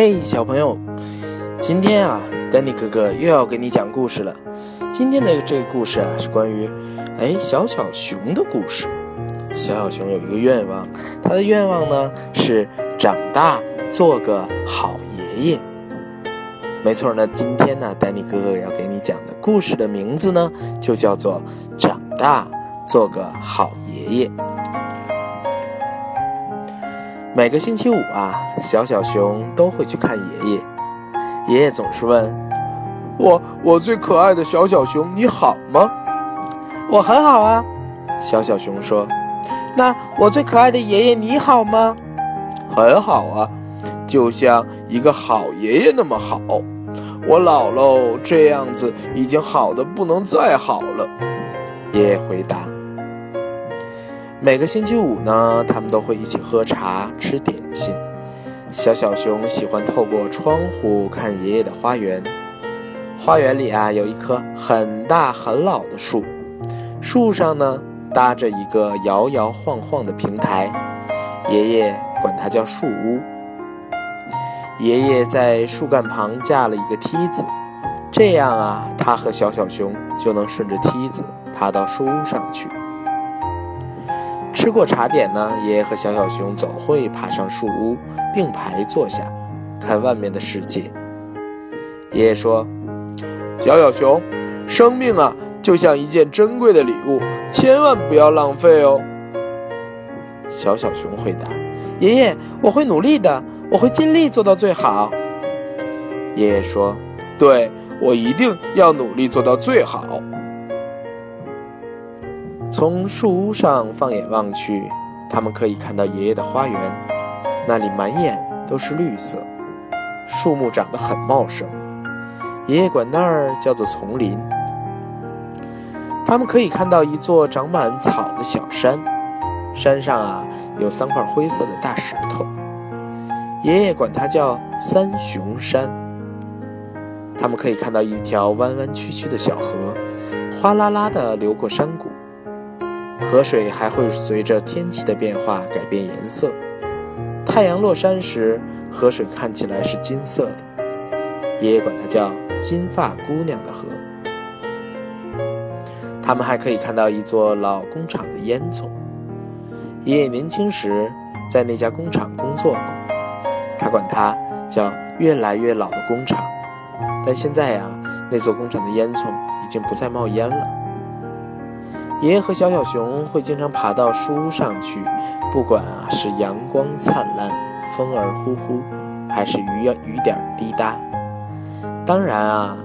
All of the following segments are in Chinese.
嘿，小朋友，今天啊，丹尼哥哥又要给你讲故事了。今天的这个故事啊，是关于哎小小熊的故事。小小熊有一个愿望，他的愿望呢是长大做个好爷爷。没错呢，今天呢，丹尼哥哥要给你讲的故事的名字呢，就叫做《长大做个好爷爷》。每个星期五啊，小小熊都会去看爷爷。爷爷总是问：“我我最可爱的小小熊，你好吗？”“我很好啊。”小小熊说。“那我最可爱的爷爷你好吗？”“很好啊，就像一个好爷爷那么好。我老喽，这样子已经好的不能再好了。”爷爷回答。每个星期五呢，他们都会一起喝茶、吃点心。小小熊喜欢透过窗户看爷爷的花园。花园里啊，有一棵很大很老的树，树上呢搭着一个摇摇晃晃的平台，爷爷管它叫树屋。爷爷在树干旁架了一个梯子，这样啊，他和小小熊就能顺着梯子爬到树屋上去。吃过茶点呢，爷爷和小小熊总会爬上树屋，并排坐下，看外面的世界。爷爷说：“小小熊，生命啊，就像一件珍贵的礼物，千万不要浪费哦。”小小熊回答：“爷爷，我会努力的，我会尽力做到最好。”爷爷说：“对，我一定要努力做到最好。”从树屋上放眼望去，他们可以看到爷爷的花园，那里满眼都是绿色，树木长得很茂盛。爷爷管那儿叫做丛林。他们可以看到一座长满草的小山，山上啊有三块灰色的大石头，爷爷管它叫三雄山。他们可以看到一条弯弯曲曲的小河，哗啦啦地流过山谷。河水还会随着天气的变化改变颜色。太阳落山时，河水看起来是金色的。爷爷管它叫“金发姑娘的河”。他们还可以看到一座老工厂的烟囱。爷爷年轻时在那家工厂工作过，他管它叫“越来越老的工厂”。但现在呀，那座工厂的烟囱已经不再冒烟了。爷爷和小小熊会经常爬到树屋上去，不管啊是阳光灿烂、风儿呼呼，还是雨雨点滴答。当然啊，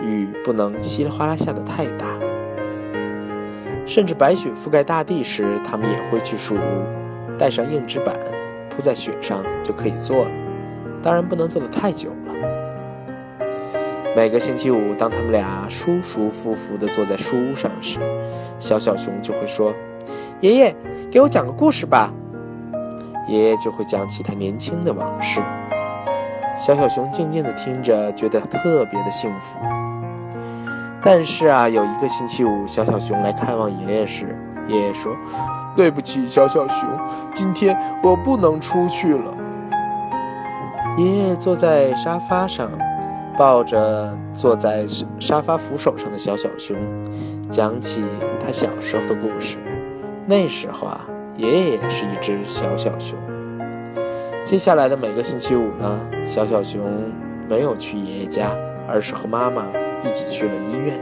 雨不能稀里哗啦下的太大。甚至白雪覆盖大地时，他们也会去树屋，带上硬纸板，铺在雪上就可以坐了。当然不能坐得太久了。每个星期五，当他们俩舒舒服服地坐在书屋上时，小小熊就会说：“爷爷，给我讲个故事吧。”爷爷就会讲起他年轻的往事。小小熊静静地听着，觉得特别的幸福。但是啊，有一个星期五，小小熊来看望爷爷时，爷爷说：“对不起，小小熊，今天我不能出去了。”爷爷坐在沙发上。抱着坐在沙发扶手上的小小熊，讲起他小时候的故事。那时候啊，爷爷也是一只小小熊。接下来的每个星期五呢，小小熊没有去爷爷家，而是和妈妈一起去了医院。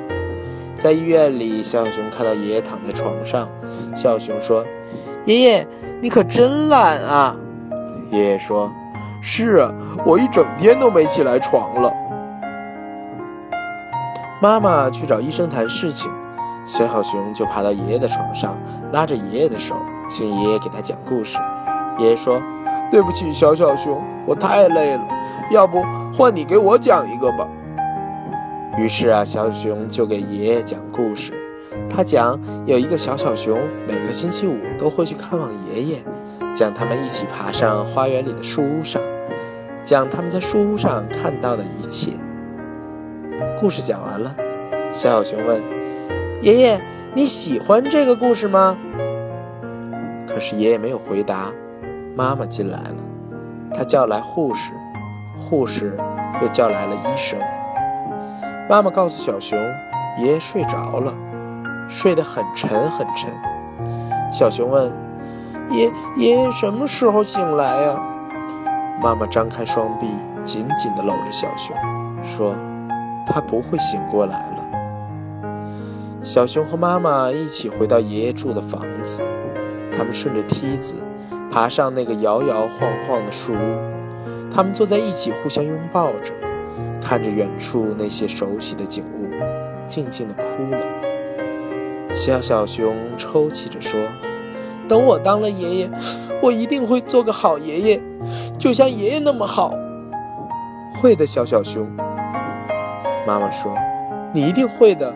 在医院里，小小熊看到爷爷躺在床上，小小熊说：“爷爷，你可真懒啊！”爷爷说：“是啊，我一整天都没起来床了。”妈妈去找医生谈事情，小小熊就爬到爷爷的床上，拉着爷爷的手，请爷爷给他讲故事。爷爷说：“对不起，小小熊，我太累了，要不换你给我讲一个吧。”于是啊，小小熊就给爷爷讲故事。他讲有一个小小熊，每个星期五都会去看望爷爷，讲他们一起爬上花园里的树屋上，讲他们在树屋上看到的一切。故事讲完了，小小熊问：“爷爷，你喜欢这个故事吗？”可是爷爷没有回答。妈妈进来了，她叫来护士，护士又叫来了医生。妈妈告诉小熊，爷爷睡着了，睡得很沉很沉。小熊问：“爷爷爷什么时候醒来呀？”妈妈张开双臂，紧紧地搂着小熊，说：“他不会醒过来了。”小熊和妈妈一起回到爷爷住的房子，他们顺着梯子爬上那个摇摇晃晃的树屋，他们坐在一起，互相拥抱着，看着远处那些熟悉的景物，静静地哭了。小小熊抽泣着说：“等我当了爷爷，我一定会做个好爷爷。”就像爷爷那么好，会的，小小熊。妈妈说：“你一定会的。”